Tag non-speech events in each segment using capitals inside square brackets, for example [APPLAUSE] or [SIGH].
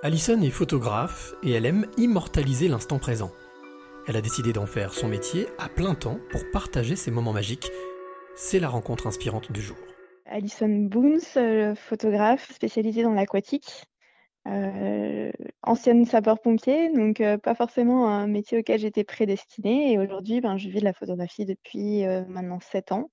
Alison est photographe et elle aime immortaliser l'instant présent. Elle a décidé d'en faire son métier à plein temps pour partager ces moments magiques. C'est la rencontre inspirante du jour. Alison Boons, euh, photographe spécialisée dans l'aquatique. Euh, ancienne sapeur-pompier, donc euh, pas forcément un métier auquel j'étais prédestinée. Et aujourd'hui, ben, je vis de la photographie depuis maintenant 7 ans.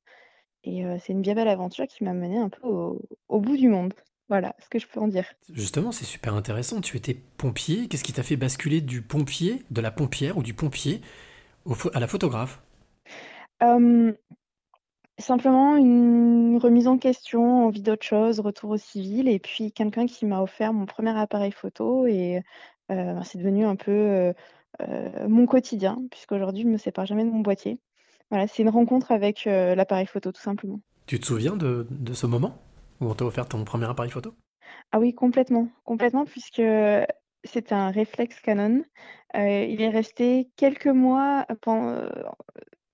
Et c'est une bien belle aventure qui m'a menée un peu au bout du monde. Voilà ce que je peux en dire. Justement, c'est super intéressant. Tu étais pompier. Qu'est-ce qui t'a fait basculer du pompier, de la pompière ou du pompier à la photographe? Simplement une remise en question, envie d'autre chose, retour au civil, et puis quelqu'un qui m'a offert mon premier appareil photo, et ben, c'est devenu un peu mon quotidien, puisqu'aujourd'hui je ne me sépare jamais de mon boîtier. Voilà, c'est une rencontre avec l'appareil photo, tout simplement. Tu te souviens de ce moment? Où on t'a offert ton premier appareil photo? Ah oui, complètement, complètement, puisque c'est un réflexe Canon. Euh, il est resté quelques mois euh,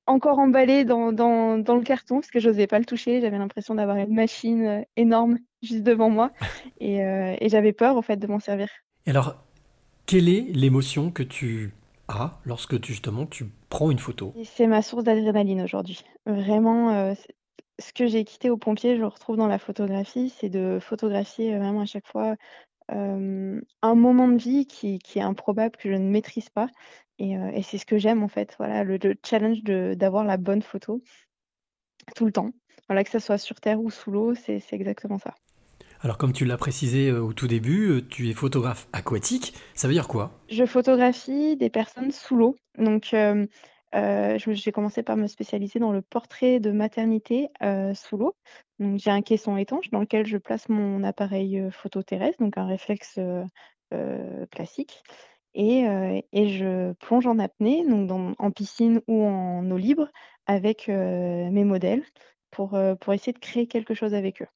encore emballé dans, dans, dans, le carton, parce que je n'osais pas le toucher. J'avais l'impression d'avoir une machine euh, énorme juste devant moi, [LAUGHS] et, et j'avais peur, en fait, de m'en servir. Et alors, quelle est l'émotion que tu as lorsque tu, justement tu prends une photo? C'est ma source d'adrénaline aujourd'hui. Vraiment, ce que j'ai quitté aux pompiers, je le retrouve dans la photographie, c'est de photographier, vraiment à chaque fois, un moment de vie qui qui est improbable, que je ne maîtrise pas et et c'est ce que j'aime en fait, voilà, le challenge d'avoir la bonne photo tout le temps. Voilà, que ça soit sur terre ou sous l'eau, c'est c'est exactement ça. Alors comme tu l'as précisé, au tout début, tu es photographe aquatique, ça veut dire quoi? Je photographie des personnes sous l'eau, donc euh, j'ai commencé par me spécialiser dans le portrait de maternité euh, sous l'eau. J'ai un caisson étanche dans lequel je place mon appareil euh, photo terrestre, donc un réflexe classique. Et, je plonge en apnée, donc en piscine ou en eau libre, avec mes modèles pour, essayer de créer quelque chose avec eux.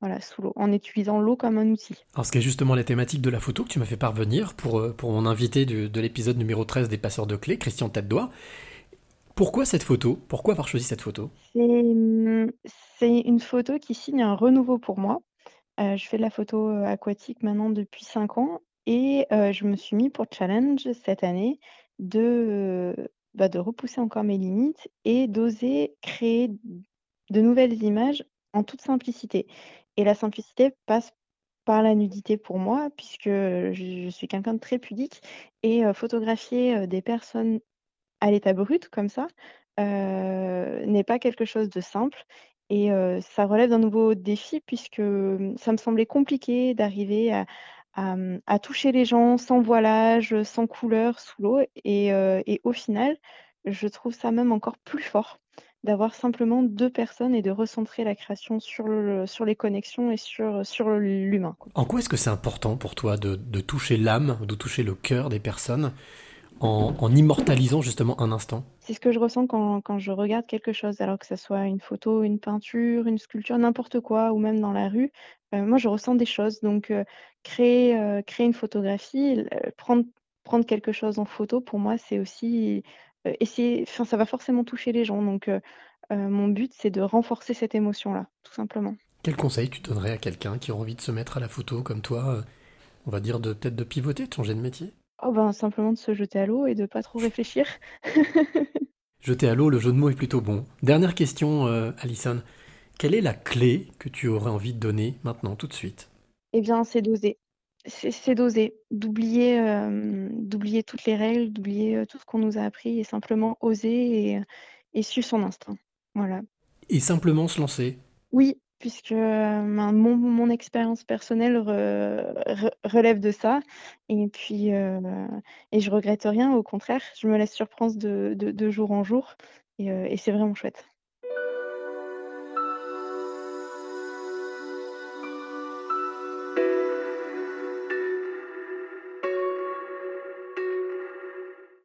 Voilà, sous l'eau, en utilisant l'eau comme un outil. Alors, ce qui est justement la thématique de la photo que tu m'as fait parvenir pour, mon invité de, de l'épisode numéro 13 des Passeurs de Clés, Christian tête pourquoi cette photo? Pourquoi avoir choisi cette photo? Mmh, C'est une photo qui signe un renouveau pour moi. Euh, je fais de la photo euh, aquatique maintenant depuis 5 ans et euh, je me suis mis pour challenge cette année bah, de repousser encore mes limites et d'oser créer de nouvelles images en toute simplicité. Et la simplicité passe par la nudité pour moi, puisque je, suis quelqu'un de très pudique, et photographier des personnes à l'état brut comme ça, n'est pas quelque chose de simple et ça relève d'un nouveau défi puisque, mmh, ça me semblait compliqué d'arriver à mmh, toucher les gens sans voilage, sans couleur, sous l'eau et au final, je trouve ça même encore plus fort d'avoir simplement deux personnes et de recentrer la création sur sur les connexions et sur sur l'humain, En quoi est-ce que c'est important pour toi de de toucher l'âme, de toucher le cœur des personnes? En, immortalisant justement un instant C'est ce que je ressens quand, quand, je regarde quelque chose, alors que ce soit une photo, une peinture, une sculpture, n'importe quoi, ou même dans la rue. Euh, moi, je ressens des choses. Donc, euh, créer, euh, créer une photographie, prendre, prendre quelque chose en photo, pour moi, c'est aussi essayer. Enfin, ça va forcément toucher les gens. Donc, mon but, c'est de renforcer cette émotion-là, tout simplement. Quel conseil tu donnerais à quelqu'un qui a envie de se mettre à la photo comme toi On va dire de peut-être de pivoter, de changer de métier? Oh ben, simplement de se jeter à l'eau et de pas trop réfléchir. [LAUGHS] Jeter à l'eau, le jeu de mots est plutôt bon. Dernière question, euh, Alison. Quelle est la clé que tu aurais envie de donner maintenant, tout de suite? Eh bien, c'est d'oser. C'est d'oser, d'oublier euh, d'oublier toutes les règles, d'oublier euh, tout ce qu'on nous a appris et simplement oser et, et suivre son instinct. Voilà. Et simplement se lancer? Oui, puisque euh, mon, mon expérience personnelle relève de ça. Et puis, euh, et je regrette rien, au contraire, je me laisse surprendre de, jour en jour. Et, euh, et c'est vraiment chouette.